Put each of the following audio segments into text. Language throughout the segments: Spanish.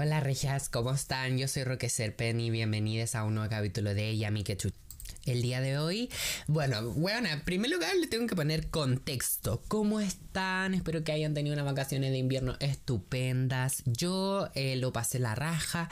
Hola rejas, ¿cómo están? Yo soy Roque Serpen y bienvenidos a un nuevo capítulo de Yami Quechut. El día de hoy, bueno, bueno, en primer lugar le tengo que poner contexto. ¿Cómo están? Espero que hayan tenido unas vacaciones de invierno estupendas. Yo eh, lo pasé la raja.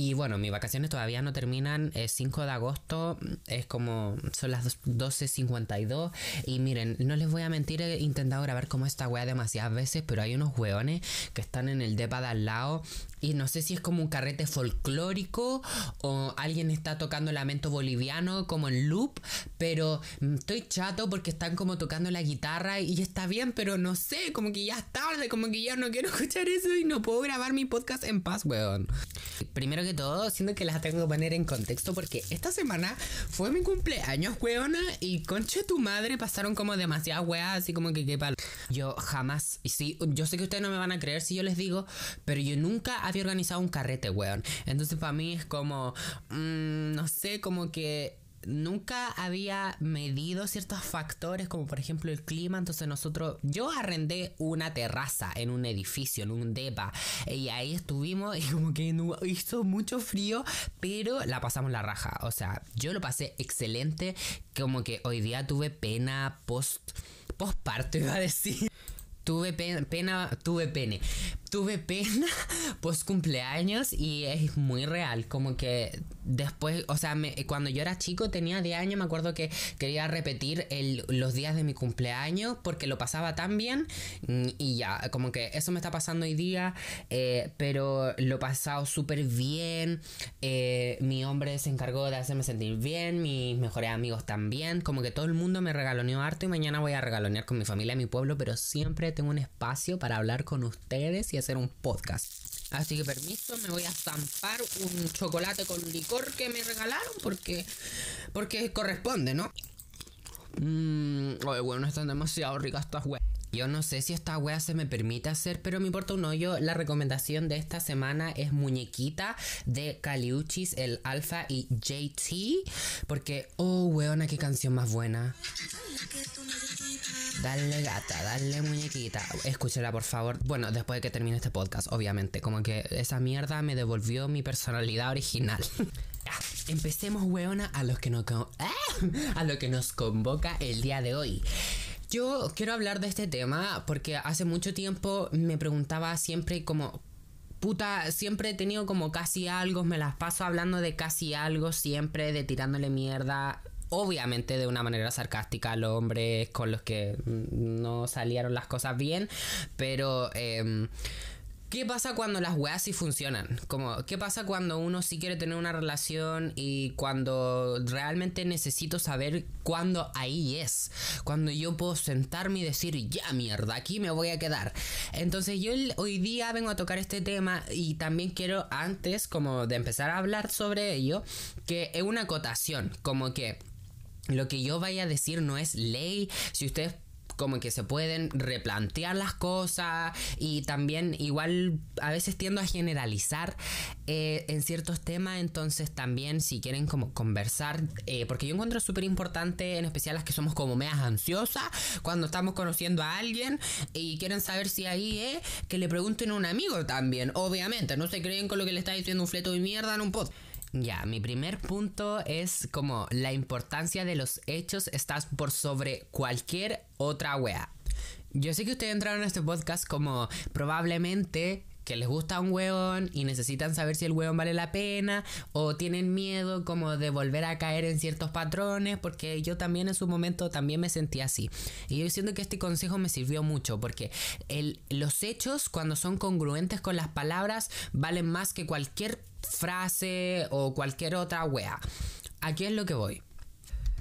Y bueno, mis vacaciones todavía no terminan. Es 5 de agosto, es como son las 12.52. Y miren, no les voy a mentir, he intentado grabar como esta wea demasiadas veces, pero hay unos weones que están en el depa de al lado. Y no sé si es como un carrete folclórico o alguien está tocando lamento boliviano como en loop. Pero estoy chato porque están como tocando la guitarra y está bien, pero no sé, como que ya es tarde, como que ya no quiero escuchar eso y no puedo grabar mi podcast en paz, weón. Primero que todo, siento que las tengo que poner en contexto porque esta semana fue mi cumpleaños, weona, y concha tu madre pasaron como demasiadas weas, así como que qué palo. Yo jamás, y sí, yo sé que ustedes no me van a creer si yo les digo, pero yo nunca había organizado un carrete, weón. Entonces para mí es como, mm, no sé, como que nunca había medido ciertos factores como por ejemplo el clima. Entonces nosotros yo arrendé una terraza en un edificio en un depa y ahí estuvimos y como que hizo mucho frío pero la pasamos la raja. O sea yo lo pasé excelente como que hoy día tuve pena post postparto iba a decir. Tuve pena, tuve pene tuve pena post cumpleaños y es muy real, como que después, o sea, cuando yo era chico tenía 10 años, me acuerdo que quería repetir los días de mi cumpleaños porque lo pasaba tan bien mm, y ya, como que eso me está pasando hoy día, eh, pero lo he pasado súper bien, eh, mi hombre se encargó de hacerme sentir bien, mis mejores amigos también, como que todo el mundo me regaloneó harto y mañana voy a regalonear con mi familia en mi pueblo, pero siempre tengo un espacio para hablar con ustedes y hacer un podcast. Así que permiso, me voy a zampar un chocolate con licor que me regalaron porque porque corresponde, ¿no? Mmm, bueno, están demasiado ricas estas weas. Yo no sé si esta wea se me permite hacer, pero me importa un hoyo. La recomendación de esta semana es Muñequita de Caliuchis, el Alfa y JT. Porque, oh, weona, qué canción más buena. Dale gata, dale muñequita. Escúchela, por favor. Bueno, después de que termine este podcast, obviamente. Como que esa mierda me devolvió mi personalidad original. Empecemos, weona, a los que nos, a lo que nos convoca el día de hoy. Yo quiero hablar de este tema porque hace mucho tiempo me preguntaba siempre como puta, siempre he tenido como casi algo, me las paso hablando de casi algo, siempre de tirándole mierda obviamente de una manera sarcástica a los hombres con los que no salieron las cosas bien, pero... Eh, ¿Qué pasa cuando las weas sí funcionan? Como, ¿qué pasa cuando uno sí quiere tener una relación y cuando realmente necesito saber cuándo ahí es? Cuando yo puedo sentarme y decir, ya mierda, aquí me voy a quedar. Entonces yo hoy día vengo a tocar este tema y también quiero antes como de empezar a hablar sobre ello, que es una acotación, como que lo que yo vaya a decir no es ley. Si ustedes como que se pueden replantear las cosas y también igual a veces tiendo a generalizar eh, en ciertos temas, entonces también si quieren como conversar, eh, porque yo encuentro súper importante en especial las que somos como medias ansiosas cuando estamos conociendo a alguien y quieren saber si ahí es, que le pregunten a un amigo también, obviamente, no se creen con lo que le está diciendo un fleto de mierda en un pod. Ya, mi primer punto es como la importancia de los hechos está por sobre cualquier otra wea. Yo sé que ustedes entraron a este podcast como probablemente que les gusta un weón y necesitan saber si el weón vale la pena o tienen miedo como de volver a caer en ciertos patrones porque yo también en su momento también me sentí así y yo siento que este consejo me sirvió mucho porque el, los hechos cuando son congruentes con las palabras valen más que cualquier frase o cualquier otra wea. Aquí es lo que voy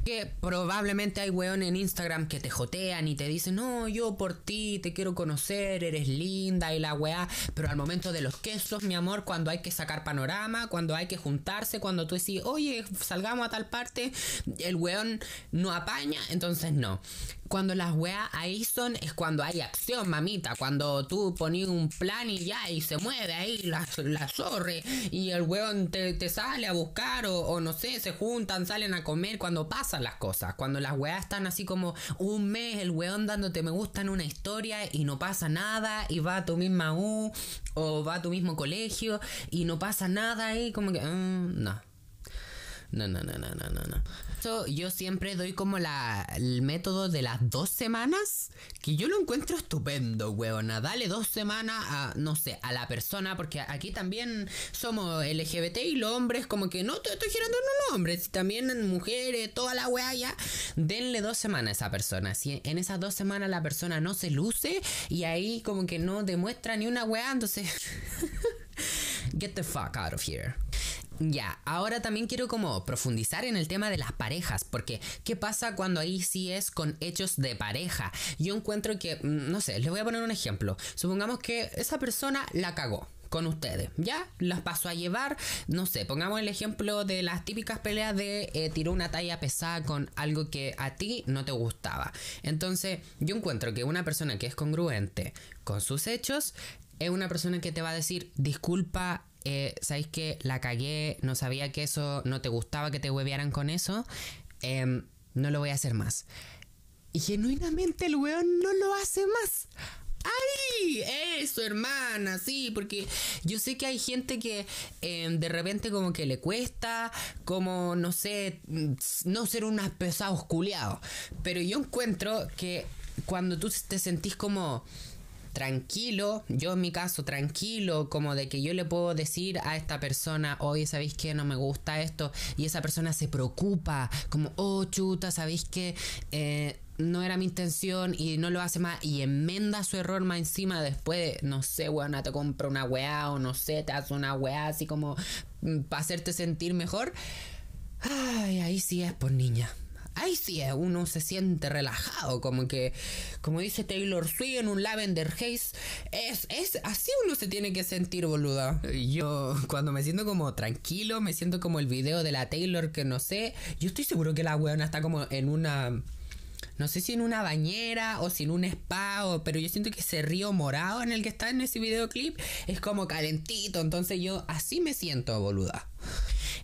que probablemente hay weón en Instagram que te jotean y te dicen, no, yo por ti te quiero conocer, eres linda y la weá, pero al momento de los quesos, mi amor, cuando hay que sacar panorama, cuando hay que juntarse, cuando tú decís, oye, salgamos a tal parte, el weón no apaña, entonces no. Cuando las weas ahí son, es cuando hay acción, mamita. Cuando tú pones un plan y ya, y se mueve ahí la, la zorre, y el weón te, sale a buscar, o, no sé, se juntan, salen a comer, cuando pasan las cosas. Cuando las weas están así como un mes, el weón dándote me gusta en una historia y no pasa nada, y va a tu misma U, o va a tu mismo colegio, y no pasa nada ahí, como que, mm, no. No, no, no, no, no, no yo siempre doy como la, el método de las dos semanas, que yo lo encuentro estupendo, weona. Dale dos semanas a, no sé, a la persona, porque aquí también somos LGBT y los hombres, como que no te estoy girando en los hombres, también mujeres, toda la wea ya. Denle dos semanas a esa persona. Si en esas dos semanas la persona no se luce y ahí como que no demuestra ni una wea, entonces. Get the fuck out of here. Ya, ahora también quiero como profundizar en el tema de las parejas, porque ¿qué pasa cuando ahí sí es con hechos de pareja? Yo encuentro que, mm, no sé, les voy a poner un ejemplo. Supongamos que esa persona la cagó con ustedes, ¿ya? Las pasó a llevar, no sé, pongamos el ejemplo de las típicas peleas de eh, tiró una talla pesada con algo que a ti no te gustaba. Entonces, yo encuentro que una persona que es congruente con sus hechos es una persona que te va a decir, disculpa, eh, ¿sabéis que la cagué? No sabía que eso no te gustaba que te huevearan con eso. Em, no lo voy a hacer más. Y genuinamente el weón no lo hace más. ¡Ay! Eso, hermana, sí, porque yo sé que hay gente que em, de repente como que le cuesta, como, no sé, no ser unas pesados culiados. Pero yo encuentro que cuando tú te sentís como tranquilo, yo en mi caso tranquilo, como de que yo le puedo decir a esta persona, oye, ¿sabéis que no me gusta esto? Y esa persona se preocupa, como, oh, chuta, ¿sabéis que... Eh, no era mi intención y no lo hace más y enmenda su error más encima después, no sé, weón, te compra una weá o no sé, te hace una weá así como mm, para hacerte sentir mejor. Ay, ahí sí es por niña ahí sí uno se siente relajado, como que, como dice Taylor Swift en un Lavender Haze, es, es así uno se tiene que sentir, boluda. Yo cuando me siento como tranquilo, me siento como el video de la Taylor que no sé, yo estoy seguro que la weona está como en una... No sé si en una bañera o si en un spa, pero yo siento que ese río morado en el que está en ese videoclip es como calentito. Entonces yo así me siento, boluda.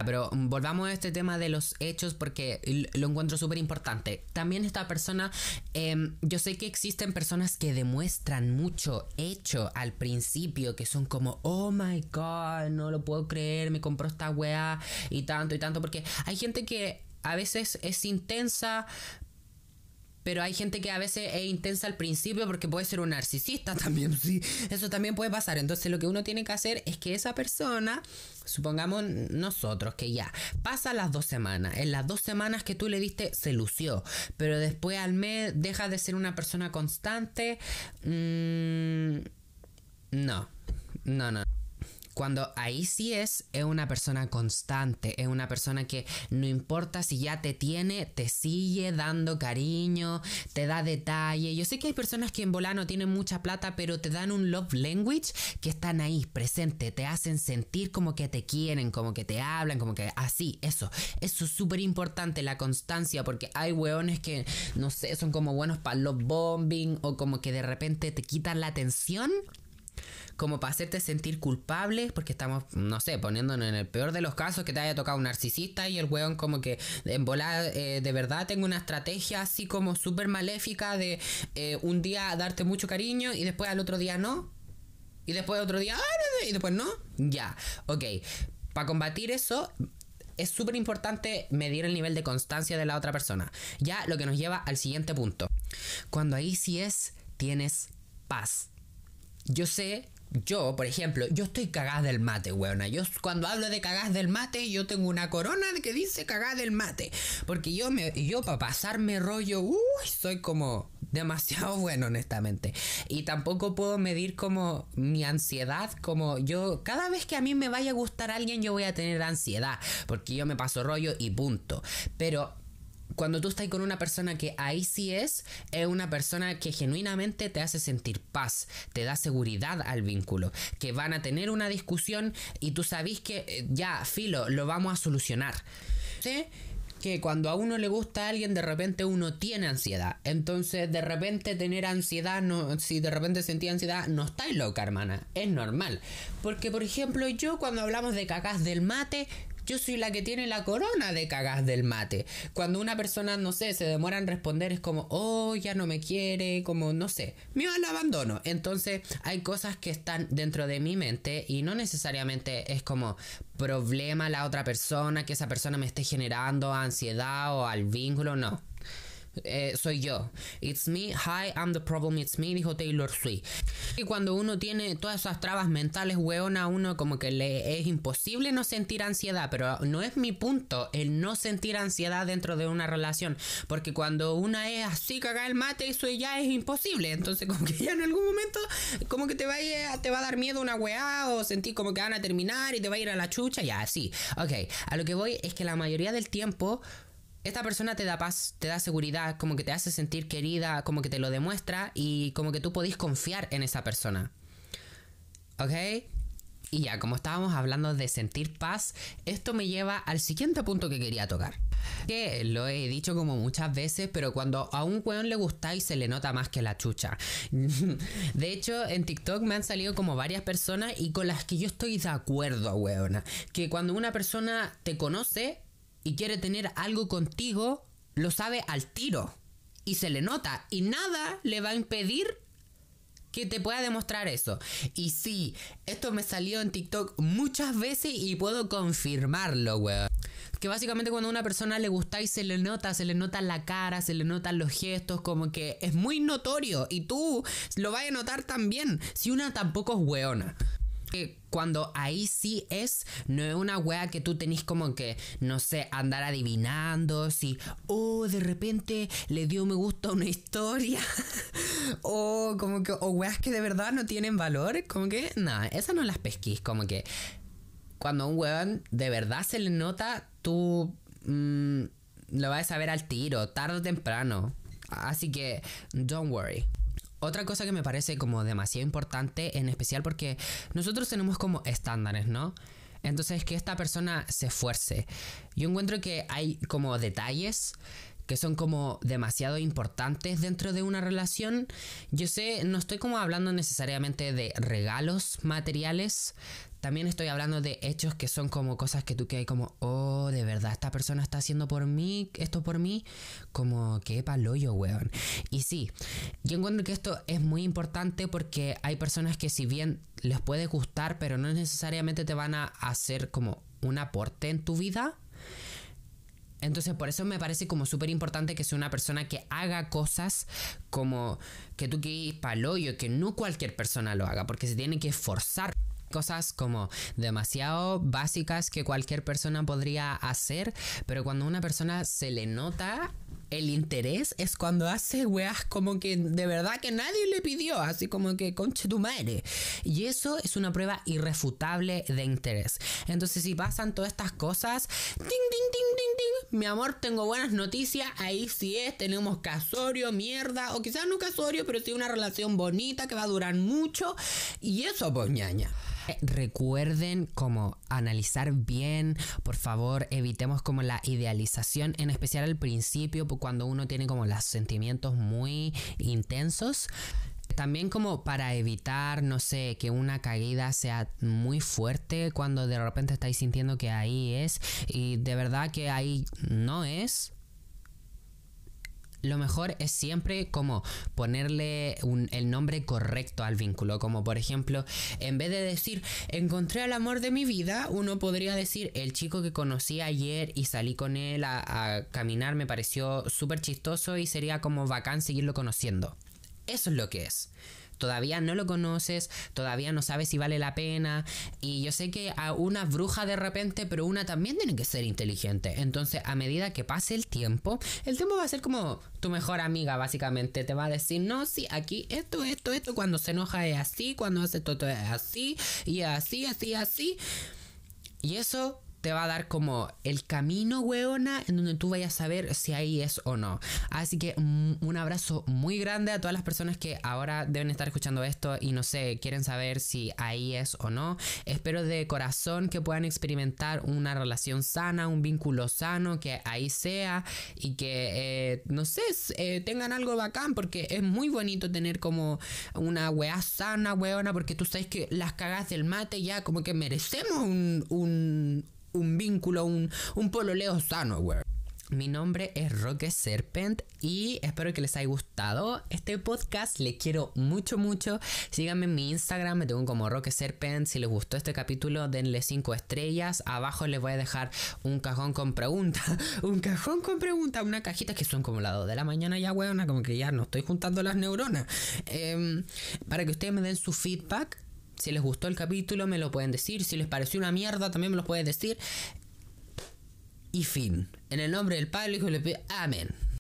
Pero volvamos a este tema de los hechos porque lo encuentro súper importante. También esta persona, em, yo sé que existen personas que demuestran mucho hecho al principio, que son como, oh my god, no lo puedo creer, me compró esta weá y tanto y tanto, porque hay gente que a veces es intensa, pero hay gente que a veces es intensa al principio porque puede ser un narcisista también, sí, eso también puede pasar. Entonces lo que uno tiene que hacer es que esa persona, supongamos nosotros, que ya pasa las dos semanas, en las dos semanas que tú le diste se lució, pero después al mes deja de ser una persona constante, mm, no, no, no. Cuando ahí sí es, es una persona constante, es una persona que no importa si ya te tiene, te sigue dando cariño, te da detalle. Yo sé que hay personas que en volano tienen mucha plata, pero te dan un love language que están ahí, presente, te hacen sentir como que te quieren, como que te hablan, como que así, eso. Eso es súper importante, la constancia, porque hay weones que, no sé, son como buenos para love bombing o como que de repente te quitan la atención como para hacerte sentir culpable, porque estamos, no sé, poniéndonos en el peor de los casos que te haya tocado un narcisista y el weón como que en volar eh, de verdad tengo una estrategia así como súper maléfica de eh, un día darte mucho cariño y después al otro día no. Y después otro día, ah, y después no. Ya, ok. Para combatir eso, es súper importante medir el nivel de constancia de la otra persona. Ya lo que nos lleva al siguiente punto. Cuando ahí sí es, tienes paz. Yo sé yo, por ejemplo, yo estoy cagada del mate, weona. Yo cuando hablo de cagás del mate, yo tengo una corona que dice cagada del mate. Porque yo me, yo para pasarme rollo, uy, soy como demasiado bueno, honestamente. Y tampoco puedo medir como mi ansiedad, como yo, cada vez que a mí me vaya a gustar alguien, yo voy a tener ansiedad. Porque yo me paso rollo y punto. Pero cuando tú estás con una persona que ahí sí es, es una persona que genuinamente te hace sentir paz, te da seguridad al vínculo, que van a tener una discusión y tú sabes que eh, ya, filo, lo vamos a solucionar. ¿Sí? que cuando a uno le gusta a alguien, de repente uno tiene ansiedad. Entonces, de repente tener ansiedad, no, si de repente sentí ansiedad, no estáis loca, hermana. Es normal. Porque, por ejemplo, yo cuando hablamos de cagás del mate, yo soy la que tiene la corona de cagas del mate. Cuando una persona, no sé, se demora en responder, es como, oh, ya no me quiere, como, no sé, me al abandono. Entonces, hay cosas que están dentro de mi mente y no necesariamente es como problema la otra persona, que esa persona me esté generando ansiedad o al vínculo, no. Eh, soy yo. It's me, hi, I'm the problem, it's me, dijo Taylor Swift. Y cuando uno tiene todas esas trabas mentales, weón, a uno como que le es imposible no sentir ansiedad, pero no es mi punto el no sentir ansiedad dentro de una relación, porque cuando una es así caga el mate, eso ya es imposible, entonces como que ya en algún momento como que te va a, te va a dar miedo una weá o sentir como que van a terminar y te va a ir a la chucha, ya, sí. Ok, a lo que voy es que la mayoría del tiempo esta persona te da paz, te da seguridad, como que te hace sentir querida, como que te lo demuestra y como que tú podés confiar en esa persona. ¿Ok? Y ya, como estábamos hablando de sentir paz, esto me lleva al siguiente punto que quería tocar. Que lo he dicho como muchas veces, pero cuando a un weón le gustáis se le nota más que la chucha. De hecho, en TikTok me han salido como varias personas y con las que yo estoy de acuerdo, weona. Que cuando una persona te conoce, y quiere tener algo contigo, lo sabe al tiro. Y se le nota. Y nada le va a impedir que te pueda demostrar eso. Y sí, esto me salió en TikTok muchas veces y puedo confirmarlo, weón. Que básicamente cuando a una persona le gusta y se le nota, se le nota la cara, se le notan los gestos, como que es muy notorio. Y tú lo vas a notar también. Si una tampoco es weona cuando ahí sí es, no es una wea que tú tenés como que, no sé, andar adivinando si, oh, de repente le dio me gusta a una historia, o como que, o weas que de verdad no tienen valor, como que, nada, esas no las pesquís, como que cuando a un weón de verdad se le nota, tú mm, lo vas a saber al tiro, tarde o temprano. Así que, don't worry. Otra cosa que me parece como demasiado importante, en especial porque nosotros tenemos como estándares, ¿no? Entonces que esta persona se esfuerce. Yo encuentro que hay como detalles que son como demasiado importantes dentro de una relación. Yo sé, no estoy como hablando necesariamente de regalos materiales, también estoy hablando de hechos que son como cosas que tú que como, oh, de verdad, esta persona está haciendo por mí, esto por mí, como que paloyo, weón. Y sí, yo encuentro que esto es muy importante porque hay personas que si bien les puede gustar, pero no necesariamente te van a hacer como un aporte en tu vida. Entonces por eso me parece como súper importante que sea una persona que haga cosas como que tú que paloyo, que no cualquier persona lo haga, porque se tiene que esforzar cosas como demasiado básicas que cualquier persona podría hacer, pero cuando a una persona se le nota el interés es cuando hace weas como que de verdad que nadie le pidió, así como que conche tu madre. Y eso es una prueba irrefutable de interés. Entonces, si pasan todas estas cosas, ding, ding, ding, ding, ding, mi amor, tengo buenas noticias, ahí sí es, tenemos casorio, mierda, o quizás no casorio, pero sí una relación bonita que va a durar mucho. Y eso, pues ñaña. Recuerden como analizar bien, por favor, evitemos como la idealización, en especial al principio, cuando uno tiene como los sentimientos muy intensos. También como para evitar, no sé, que una caída sea muy fuerte cuando de repente estáis sintiendo que ahí es y de verdad que ahí no es lo mejor es siempre como ponerle el nombre correcto al vínculo. Como por ejemplo, en vez de decir encontré al amor de mi vida, uno podría decir el chico que conocí ayer y salí con él a, a caminar me pareció súper chistoso y sería como bacán seguirlo conociendo. Eso es lo que es todavía no lo conoces, todavía no sabes si vale la pena. Y yo sé que a una bruja de repente, pero una también tiene que ser inteligente. Entonces, a medida que pase el tiempo, el tiempo va a ser como tu mejor amiga, básicamente. Te va a decir, no, sí, aquí esto, esto, esto, cuando se enoja es así, cuando hace todo es así, y así, así, así. Y eso te va a dar como el camino, weona, en donde tú vayas a saber si ahí es o no. Así que mm, un abrazo muy grande a todas las personas que ahora deben estar escuchando esto y no sé, quieren saber si ahí es o no. Espero de corazón que puedan experimentar una relación sana, un vínculo sano, que ahí sea y que, eh, no sé, eh, tengan algo bacán porque es muy bonito tener como una weá sana, weona, porque tú sabes que las cagas del mate ya como que merecemos un, un, un vínculo, un, un pololeo sano, güey. Mi nombre es Roque Serpent y espero que les haya gustado este podcast. Les quiero mucho, mucho. Síganme en mi Instagram, me tengo como Roque Serpent. Si les gustó este capítulo, denle 5 estrellas. Abajo les voy a dejar un cajón con preguntas. un cajón con preguntas, una cajita que son como las 2 de la mañana ya, weona, como que ya no estoy juntando las neuronas. Em, para que ustedes me den su feedback si les gustó el capítulo, me lo pueden decir. Si les pareció una mierda, también me lo pueden decir. Y fin. En el nombre del Padre, Hijo y Amén.